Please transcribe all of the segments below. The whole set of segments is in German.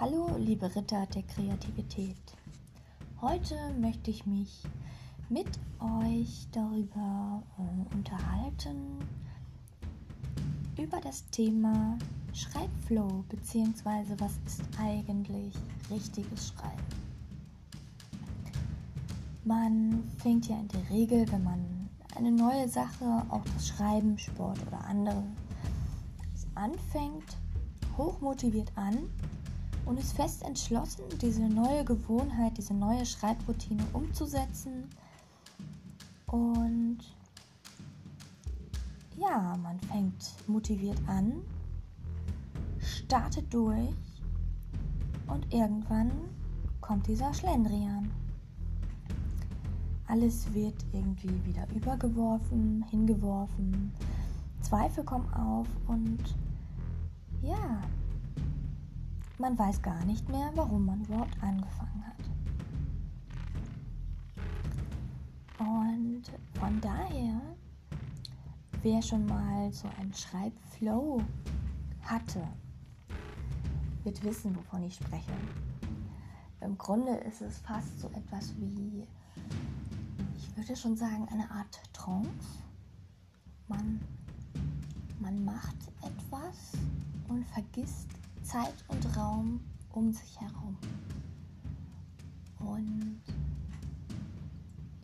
Hallo, liebe Ritter der Kreativität. Heute möchte ich mich mit euch darüber äh, unterhalten, über das Thema Schreibflow, beziehungsweise was ist eigentlich richtiges Schreiben. Man fängt ja in der Regel, wenn man eine neue Sache, auch das Schreiben, Sport oder andere, anfängt, hochmotiviert an und ist fest entschlossen, diese neue Gewohnheit, diese neue Schreibroutine umzusetzen. Und ja, man fängt motiviert an, startet durch und irgendwann kommt dieser Schlendrian. Alles wird irgendwie wieder übergeworfen, hingeworfen, Zweifel kommen auf und ja, man weiß gar nicht mehr, warum man überhaupt angefangen hat. Und von daher, wer schon mal so einen Schreibflow hatte, wird wissen, wovon ich spreche. Im Grunde ist es fast so etwas wie, ich würde schon sagen, eine Art Trance. Man, man macht etwas und vergisst Zeit und Raum um sich herum. Und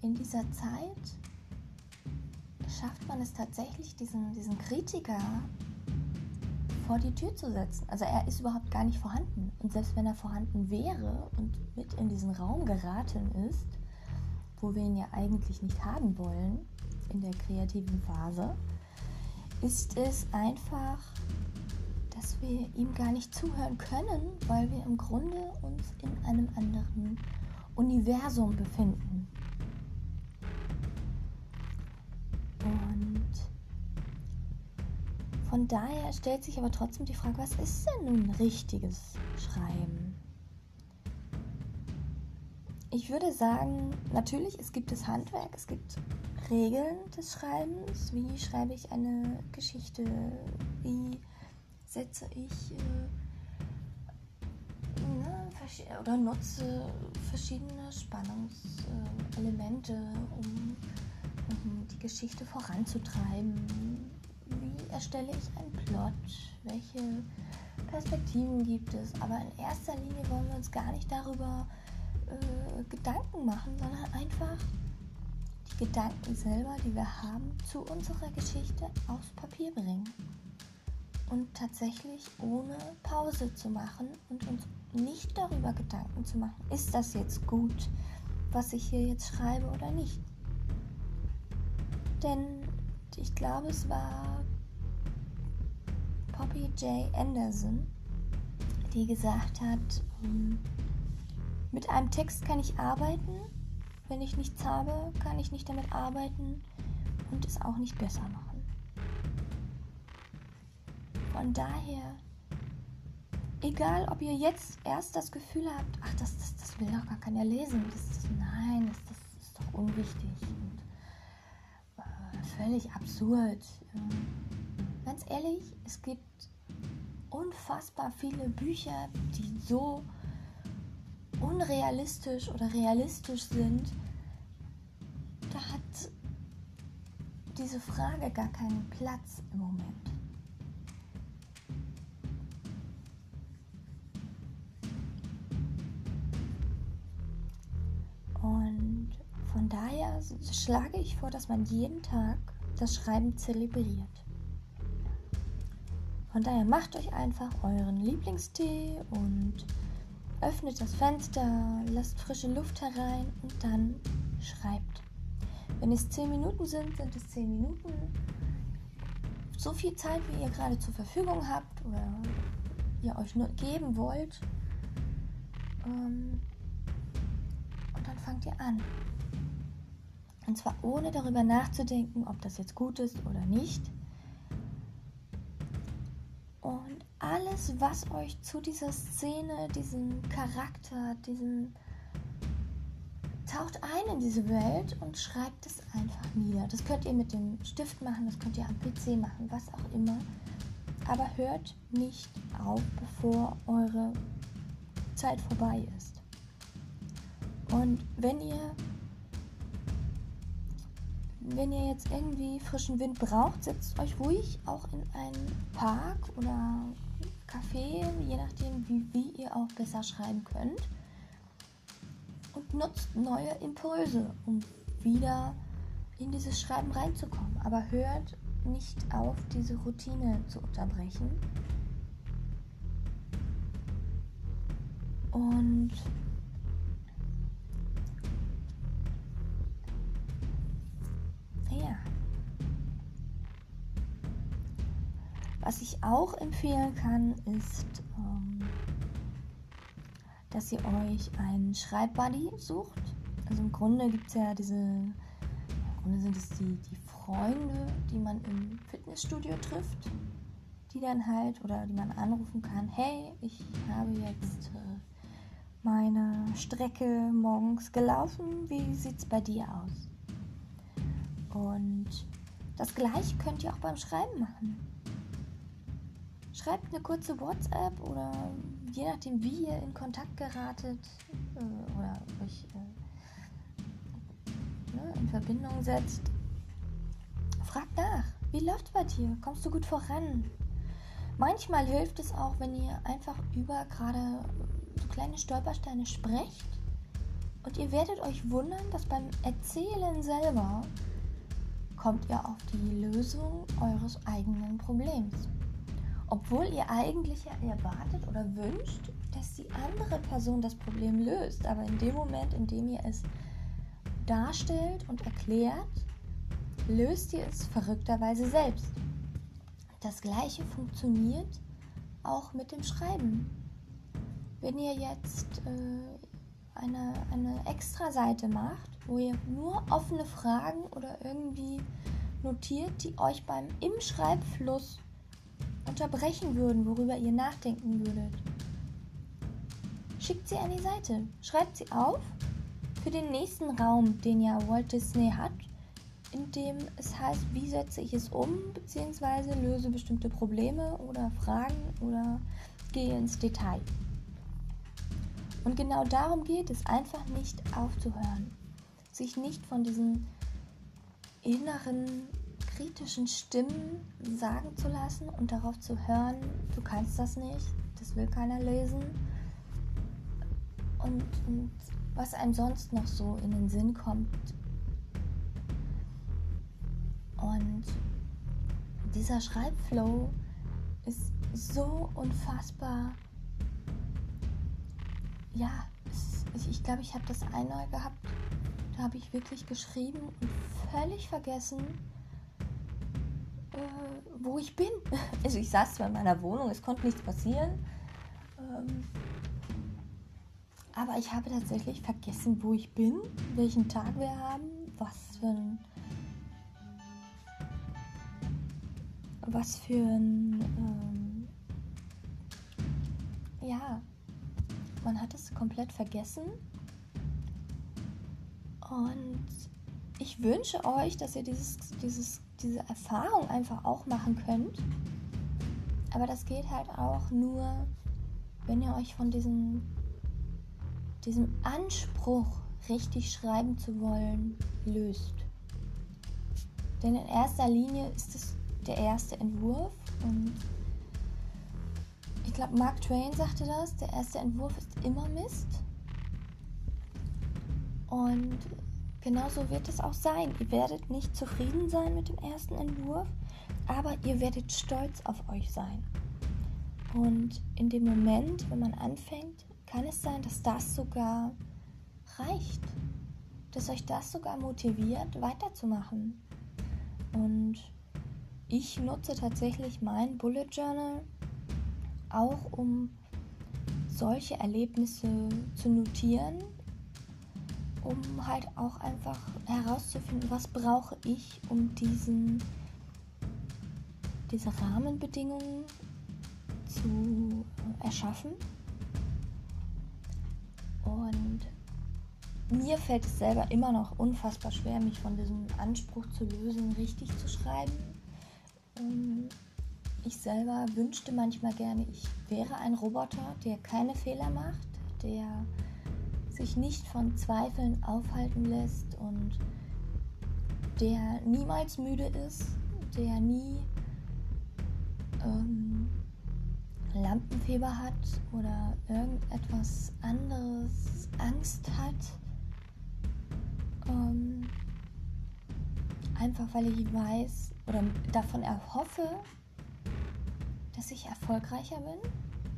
in dieser Zeit schafft man es tatsächlich, diesen, diesen Kritiker vor die Tür zu setzen. Also er ist überhaupt gar nicht vorhanden. Und selbst wenn er vorhanden wäre und mit in diesen Raum geraten ist, wo wir ihn ja eigentlich nicht haben wollen in der kreativen Phase, ist es einfach dass wir ihm gar nicht zuhören können, weil wir im Grunde uns in einem anderen Universum befinden. Und von daher stellt sich aber trotzdem die Frage, was ist denn nun richtiges Schreiben? Ich würde sagen, natürlich, es gibt das Handwerk, es gibt Regeln des Schreibens. Wie schreibe ich eine Geschichte? Wie setze ich äh, ne, oder nutze verschiedene Spannungselemente, um, um die Geschichte voranzutreiben. Wie erstelle ich einen Plot? Welche Perspektiven gibt es? Aber in erster Linie wollen wir uns gar nicht darüber äh, Gedanken machen, sondern einfach die Gedanken selber, die wir haben, zu unserer Geschichte aufs Papier bringen und tatsächlich ohne Pause zu machen und uns nicht darüber Gedanken zu machen, ist das jetzt gut, was ich hier jetzt schreibe oder nicht. Denn ich glaube, es war Poppy J. Anderson, die gesagt hat, ähm, mit einem Text kann ich arbeiten, wenn ich nichts habe, kann ich nicht damit arbeiten und es auch nicht besser machen. Von daher, egal ob ihr jetzt erst das Gefühl habt, ach, das, das, das will doch gar keiner lesen, das, das, nein, das, das ist doch unwichtig und äh, völlig absurd. Ähm, ganz ehrlich, es gibt unfassbar viele Bücher, die so unrealistisch oder realistisch sind, da hat diese Frage gar keinen Platz im Moment. Von daher schlage ich vor, dass man jeden Tag das Schreiben zelebriert. Von daher macht euch einfach euren Lieblingstee und öffnet das Fenster, lasst frische Luft herein und dann schreibt. Wenn es 10 Minuten sind, sind es 10 Minuten. So viel Zeit, wie ihr gerade zur Verfügung habt oder ihr euch nur geben wollt. Ähm, und dann fangt ihr an. Und zwar ohne darüber nachzudenken, ob das jetzt gut ist oder nicht. Und alles, was euch zu dieser Szene, diesem Charakter, diesem taucht ein in diese Welt und schreibt es einfach nieder. Das könnt ihr mit dem Stift machen, das könnt ihr am PC machen, was auch immer. Aber hört nicht auf, bevor eure Zeit vorbei ist. Und wenn ihr wenn ihr jetzt irgendwie frischen Wind braucht, setzt euch ruhig auch in einen Park oder Café, je nachdem, wie, wie ihr auch besser schreiben könnt. Und nutzt neue Impulse, um wieder in dieses Schreiben reinzukommen. Aber hört nicht auf, diese Routine zu unterbrechen. Und auch empfehlen kann, ist, ähm, dass ihr euch einen Schreibbuddy sucht. Also im Grunde gibt es ja diese, im Grunde sind es die, die Freunde, die man im Fitnessstudio trifft, die dann halt oder die man anrufen kann, hey, ich habe jetzt äh, meine Strecke morgens gelaufen, wie sieht es bei dir aus? Und das gleiche könnt ihr auch beim Schreiben machen. Schreibt eine kurze WhatsApp oder je nachdem, wie ihr in Kontakt geratet äh, oder euch äh, ne, in Verbindung setzt. Fragt nach, wie läuft bei dir? Kommst du gut voran? Manchmal hilft es auch, wenn ihr einfach über gerade so kleine Stolpersteine sprecht und ihr werdet euch wundern, dass beim Erzählen selber kommt ihr auf die Lösung eures eigenen Problems. Obwohl ihr eigentlich erwartet oder wünscht, dass die andere Person das Problem löst. Aber in dem Moment, in dem ihr es darstellt und erklärt, löst ihr es verrückterweise selbst. Das gleiche funktioniert auch mit dem Schreiben. Wenn ihr jetzt äh, eine, eine Extra-Seite macht, wo ihr nur offene Fragen oder irgendwie notiert, die euch beim im Schreibfluss unterbrechen würden, worüber ihr nachdenken würdet. Schickt sie an die Seite, schreibt sie auf für den nächsten Raum, den ja Walt Disney hat, in dem es heißt, wie setze ich es um, beziehungsweise löse bestimmte Probleme oder Fragen oder gehe ins Detail. Und genau darum geht es, einfach nicht aufzuhören sich nicht von diesen inneren kritischen Stimmen sagen zu lassen und darauf zu hören, du kannst das nicht, das will keiner lesen. Und, und was einem sonst noch so in den Sinn kommt. Und dieser Schreibflow ist so unfassbar. Ja, es, ich, ich glaube, ich habe das einmal gehabt da habe ich wirklich geschrieben und völlig vergessen, wo ich bin. Also ich saß zwar in meiner Wohnung, es konnte nichts passieren. Ähm, aber ich habe tatsächlich vergessen, wo ich bin, welchen Tag wir haben, was für ein. Was für ein. Ähm, ja, man hat es komplett vergessen. Und ich wünsche euch, dass ihr dieses, dieses, diese Erfahrung einfach auch machen könnt. Aber das geht halt auch nur, wenn ihr euch von diesem, diesem Anspruch, richtig schreiben zu wollen, löst. Denn in erster Linie ist es der erste Entwurf und ich glaube, Mark Twain sagte das, der erste Entwurf ist immer Mist. Und genauso wird es auch sein. Ihr werdet nicht zufrieden sein mit dem ersten Entwurf, aber ihr werdet stolz auf euch sein. Und in dem Moment, wenn man anfängt, kann es sein, dass das sogar reicht. Dass euch das sogar motiviert, weiterzumachen. Und ich nutze tatsächlich mein Bullet Journal auch, um solche Erlebnisse zu notieren um halt auch einfach herauszufinden, was brauche ich, um diesen, diese Rahmenbedingungen zu erschaffen. Und mir fällt es selber immer noch unfassbar schwer, mich von diesem Anspruch zu lösen, richtig zu schreiben. Ähm, ich selber wünschte manchmal gerne, ich wäre ein Roboter, der keine Fehler macht, der sich nicht von Zweifeln aufhalten lässt und der niemals müde ist, der nie ähm, Lampenfieber hat oder irgendetwas anderes Angst hat. Ähm, einfach weil ich weiß oder davon erhoffe, dass ich erfolgreicher bin,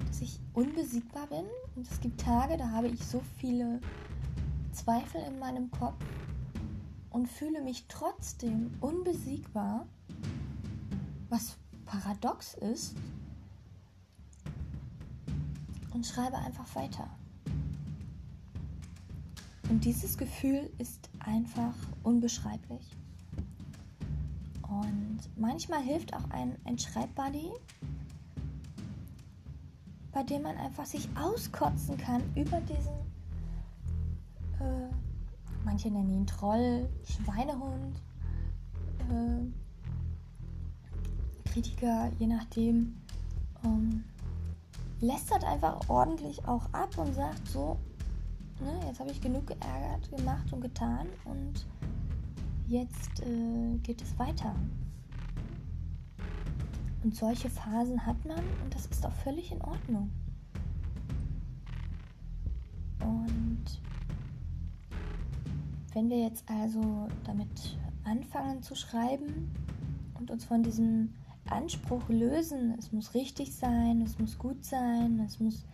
dass ich unbesiegbar bin. Und es gibt Tage, da habe ich so viele Zweifel in meinem Kopf und fühle mich trotzdem unbesiegbar, was paradox ist, und schreibe einfach weiter. Und dieses Gefühl ist einfach unbeschreiblich. Und manchmal hilft auch ein, ein Schreibbuddy, bei dem man einfach sich auskotzen kann über diesen, äh, manche nennen ihn Troll, Schweinehund, äh, Kritiker, je nachdem, ähm, lästert einfach ordentlich auch ab und sagt so, ne, jetzt habe ich genug geärgert, gemacht und getan und jetzt äh, geht es weiter. Und solche Phasen hat man und das ist auch völlig in Ordnung. Und wenn wir jetzt also damit anfangen zu schreiben und uns von diesem Anspruch lösen, es muss richtig sein, es muss gut sein, es muss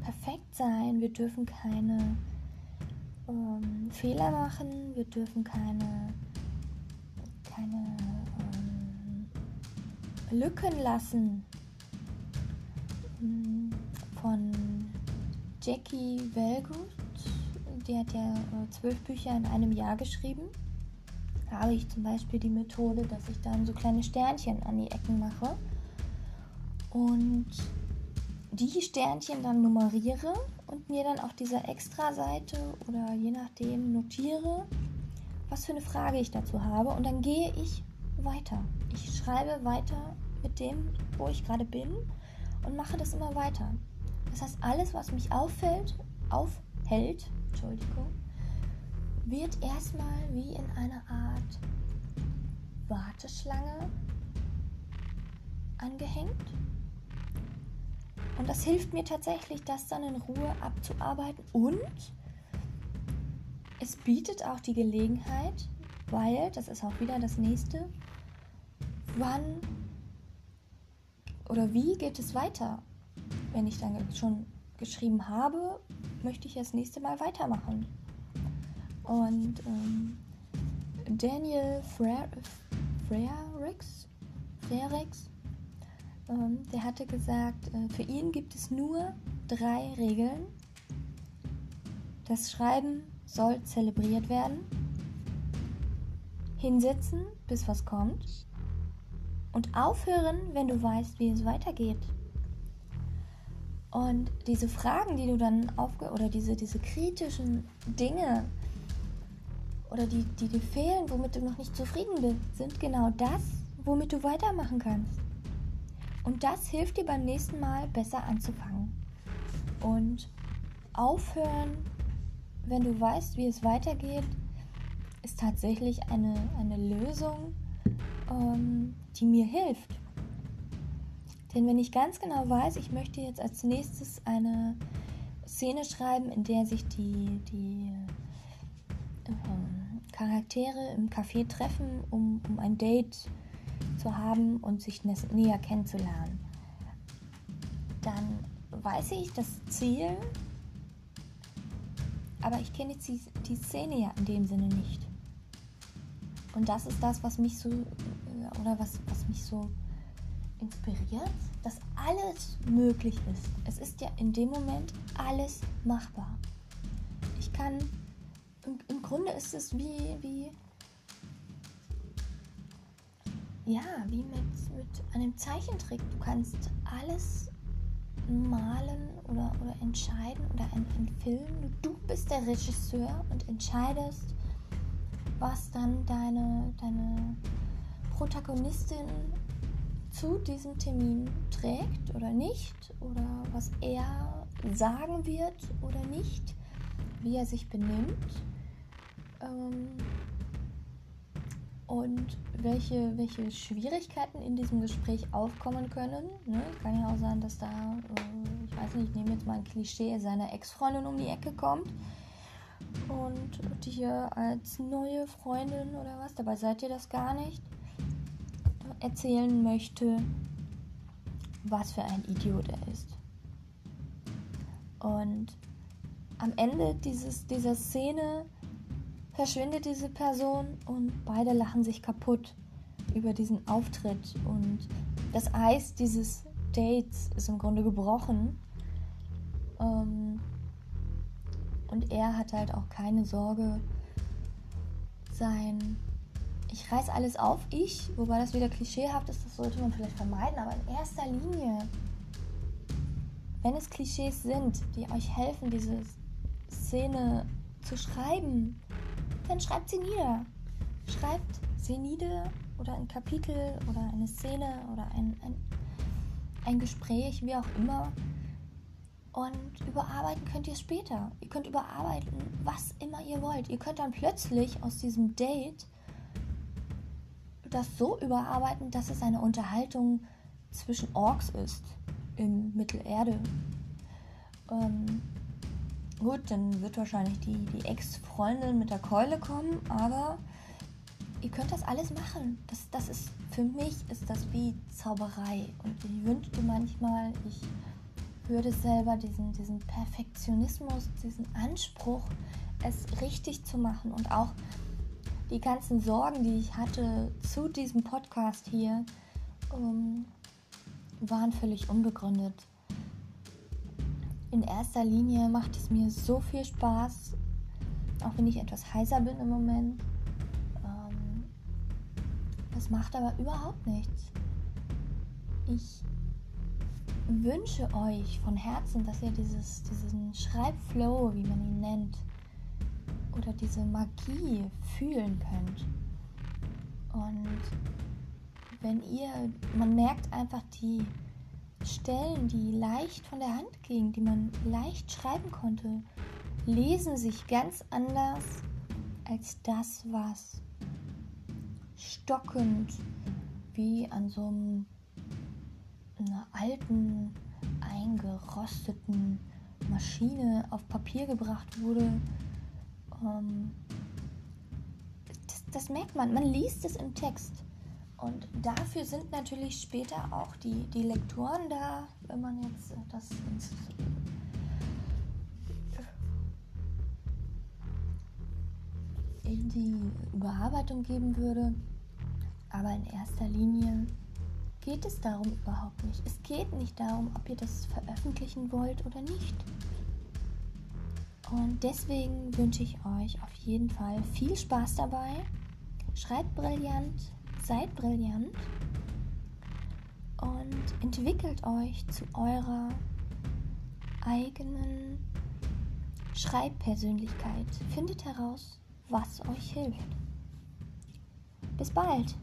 perfekt sein, wir dürfen keine ähm, Fehler machen, wir dürfen keine, keine Lücken lassen. Hm, von Jackie Wellgood, die hat ja äh, zwölf Bücher in einem Jahr geschrieben. Da habe ich zum Beispiel die Methode, dass ich dann so kleine Sternchen an die Ecken mache und die Sternchen dann nummeriere und mir dann auf dieser Extra-Seite oder je nachdem notiere, was für eine Frage ich dazu habe und dann gehe ich weiter. Ich schreibe weiter mit dem, wo ich gerade bin und mache das immer weiter. Das heißt, alles, was mich auffällt, aufhält, Entschuldigung, wird erstmal wie in einer Art Warteschlange angehängt und das hilft mir tatsächlich, das dann in Ruhe abzuarbeiten. Und es bietet auch die Gelegenheit, weil, das ist auch wieder das nächste, wann oder wie geht es weiter? Wenn ich dann schon geschrieben habe, möchte ich das nächste Mal weitermachen. Und ähm, Daniel Frerix, Frerix ähm, der hatte gesagt, äh, für ihn gibt es nur drei Regeln. Das Schreiben soll zelebriert werden. Hinsetzen, bis was kommt. Und aufhören, wenn du weißt, wie es weitergeht. Und diese Fragen, die du dann aufge oder diese, diese kritischen Dinge oder die, die dir fehlen, womit du noch nicht zufrieden bist, sind genau das, womit du weitermachen kannst. Und das hilft dir beim nächsten Mal besser anzufangen. Und aufhören, wenn du weißt, wie es weitergeht, ist tatsächlich eine, eine Lösung, ähm, die mir hilft. Denn wenn ich ganz genau weiß, ich möchte jetzt als nächstes eine Szene schreiben, in der sich die, die äh, Charaktere im Café treffen, um, um ein Date zu zu haben und sich näher kennenzulernen, dann weiß ich das Ziel, aber ich kenne die, die Szene ja in dem Sinne nicht. Und das ist das, was mich so, äh, oder was, was mich so inspiriert, dass alles möglich ist. Es ist ja in dem Moment alles machbar. Ich kann, im, im Grunde ist es wie, wie ja, wie mit, mit einem Zeichentrick. Du kannst alles malen oder, oder entscheiden oder ein, ein Film. Du bist der Regisseur und entscheidest, was dann deine, deine Protagonistin zu diesem Termin trägt oder nicht, oder was er sagen wird oder nicht, wie er sich benimmt ähm, und welche, welche Schwierigkeiten in diesem Gespräch aufkommen können. Ne? Kann ja auch sein, dass da, äh, ich weiß nicht, ich nehme jetzt mal ein Klischee, seiner Ex-Freundin um die Ecke kommt und dir als neue Freundin oder was, dabei seid ihr das gar nicht, erzählen möchte, was für ein Idiot er ist. Und am Ende dieses, dieser Szene verschwindet diese Person und beide lachen sich kaputt über diesen Auftritt. Und das Eis dieses Dates ist im Grunde gebrochen. Ähm, und er hat halt auch keine Sorge, sein ich reiß alles auf, ich, wobei das wieder klischeehaft ist, das sollte man vielleicht vermeiden, aber in erster Linie, wenn es Klischees sind, die euch helfen, diese Szene zu schreiben, dann schreibt sie nieder. Schreibt sie nieder oder ein Kapitel oder eine Szene oder ein, ein, ein Gespräch, wie auch immer. Und überarbeiten könnt ihr später. Ihr könnt überarbeiten, was immer ihr wollt. Ihr könnt dann plötzlich aus diesem Date das so überarbeiten, dass es eine Unterhaltung zwischen Orks ist in Mittelerde. Ähm, gut, dann wird wahrscheinlich die, die Ex-Freundin mit der Keule kommen, aber ihr könnt das alles machen. Das, das ist, für mich ist das wie Zauberei. Und ich wünschte manchmal, ich würde selber diesen, diesen Perfektionismus, diesen Anspruch, es richtig zu machen und auch die ganzen Sorgen, die ich hatte zu diesem Podcast hier, ähm, waren völlig unbegründet. In erster Linie macht es mir so viel Spaß, auch wenn ich etwas heiser bin im Moment. Ähm, das macht aber überhaupt nichts. Ich wünsche euch von Herzen, dass ihr dieses, diesen Schreibflow, wie man ihn nennt, oder diese Magie fühlen könnt. Und wenn ihr, man merkt einfach die Stellen, die leicht von der Hand gingen, die man leicht schreiben konnte, lesen sich ganz anders als das, was stockend wie an so einem, einer alten, eingerosteten Maschine auf Papier gebracht wurde ähm, das, das merkt man, man liest es im Text. Und dafür sind natürlich später auch die, die Lektoren da, wenn man jetzt das ins, in die Überarbeitung geben würde. Aber in erster Linie geht es darum überhaupt nicht. Es geht nicht darum, ob ihr das veröffentlichen wollt oder nicht. Und deswegen wünsche ich euch auf jeden Fall viel Spaß dabei. Schreibt brillant, seid brillant und entwickelt euch zu eurer eigenen Schreibpersönlichkeit. Findet heraus, was euch hilft. Bis bald!